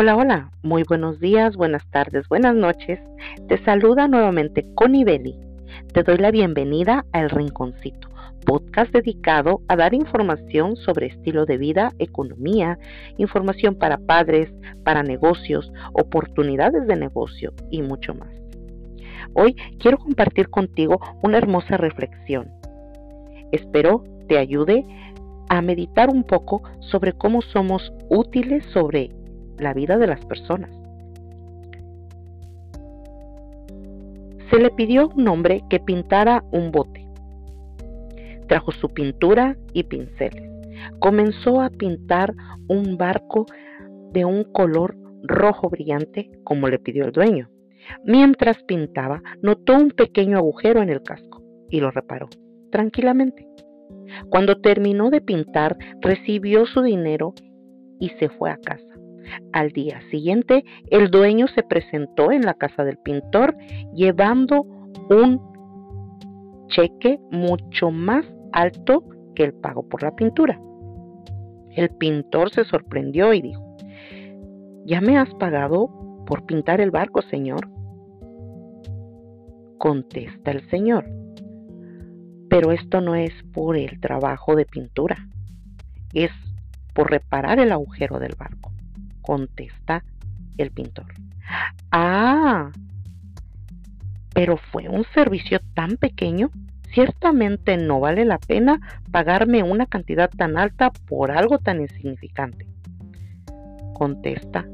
Hola, hola, muy buenos días, buenas tardes, buenas noches. Te saluda nuevamente Connie Belli. Te doy la bienvenida a El Rinconcito, podcast dedicado a dar información sobre estilo de vida, economía, información para padres, para negocios, oportunidades de negocio y mucho más. Hoy quiero compartir contigo una hermosa reflexión. Espero te ayude a meditar un poco sobre cómo somos útiles sobre la vida de las personas. Se le pidió a un hombre que pintara un bote. Trajo su pintura y pinceles. Comenzó a pintar un barco de un color rojo brillante como le pidió el dueño. Mientras pintaba, notó un pequeño agujero en el casco y lo reparó tranquilamente. Cuando terminó de pintar, recibió su dinero y se fue a casa. Al día siguiente, el dueño se presentó en la casa del pintor llevando un cheque mucho más alto que el pago por la pintura. El pintor se sorprendió y dijo, ¿ya me has pagado por pintar el barco, señor? Contesta el señor, pero esto no es por el trabajo de pintura, es por reparar el agujero del barco contesta el pintor. Ah, pero fue un servicio tan pequeño. Ciertamente no vale la pena pagarme una cantidad tan alta por algo tan insignificante. Contesta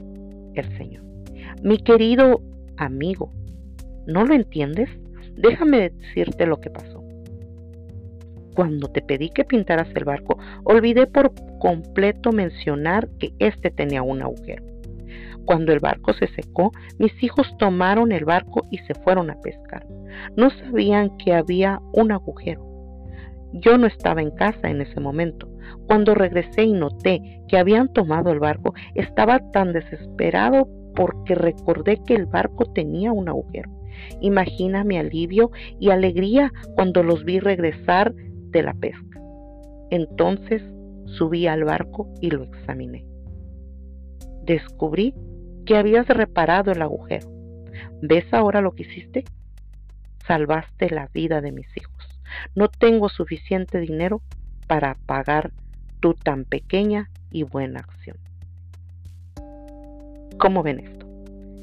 el señor. Mi querido amigo, ¿no lo entiendes? Déjame decirte lo que pasó. Cuando te pedí que pintaras el barco, olvidé por completo mencionar que éste tenía un agujero. Cuando el barco se secó, mis hijos tomaron el barco y se fueron a pescar. No sabían que había un agujero. Yo no estaba en casa en ese momento. Cuando regresé y noté que habían tomado el barco, estaba tan desesperado porque recordé que el barco tenía un agujero. Imagina mi alivio y alegría cuando los vi regresar de la pesca. Entonces subí al barco y lo examiné. Descubrí que habías reparado el agujero. ¿Ves ahora lo que hiciste? Salvaste la vida de mis hijos. No tengo suficiente dinero para pagar tu tan pequeña y buena acción. ¿Cómo ven esto?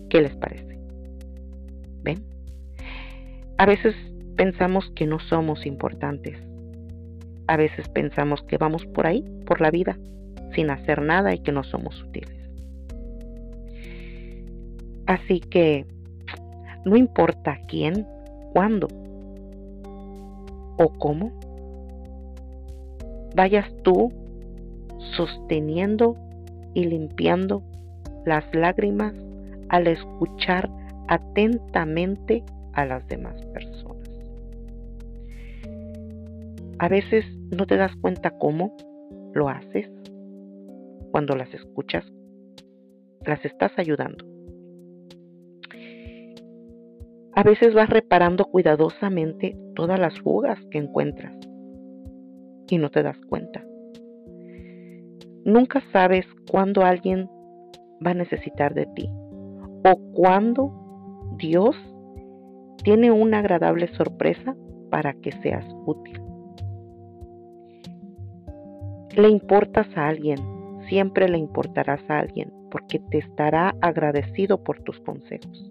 ¿Qué les parece? ¿Ven? A veces pensamos que no somos importantes, a veces pensamos que vamos por ahí, por la vida, sin hacer nada y que no somos útiles. Así que no importa quién, cuándo o cómo, vayas tú sosteniendo y limpiando las lágrimas al escuchar atentamente a las demás personas. A veces no te das cuenta cómo lo haces. Cuando las escuchas, las estás ayudando. A veces vas reparando cuidadosamente todas las fugas que encuentras y no te das cuenta. Nunca sabes cuándo alguien va a necesitar de ti o cuándo Dios tiene una agradable sorpresa para que seas útil. Le importas a alguien, siempre le importarás a alguien, porque te estará agradecido por tus consejos.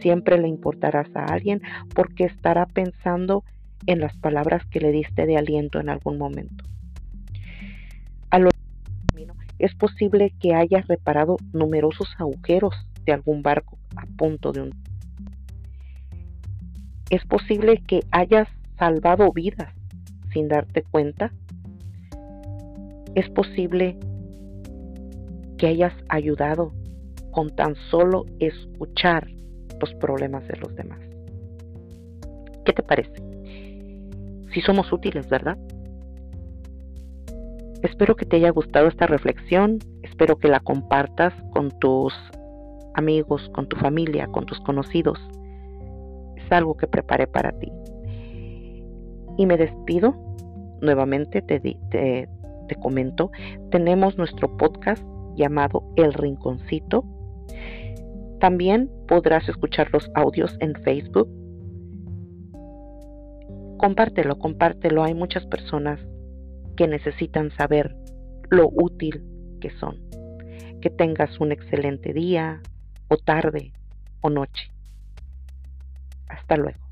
Siempre le importarás a alguien porque estará pensando en las palabras que le diste de aliento en algún momento. A lo es posible que hayas reparado numerosos agujeros de algún barco a punto de un. Es posible que hayas salvado vidas sin darte cuenta es posible que hayas ayudado con tan solo escuchar los problemas de los demás. ¿Qué te parece? Si somos útiles, ¿verdad? Espero que te haya gustado esta reflexión, espero que la compartas con tus amigos, con tu familia, con tus conocidos. Es algo que preparé para ti. Y me despido. Nuevamente te, te, te comento, tenemos nuestro podcast llamado El Rinconcito. También podrás escuchar los audios en Facebook. Compártelo, compártelo. Hay muchas personas que necesitan saber lo útil que son. Que tengas un excelente día o tarde o noche. Hasta luego.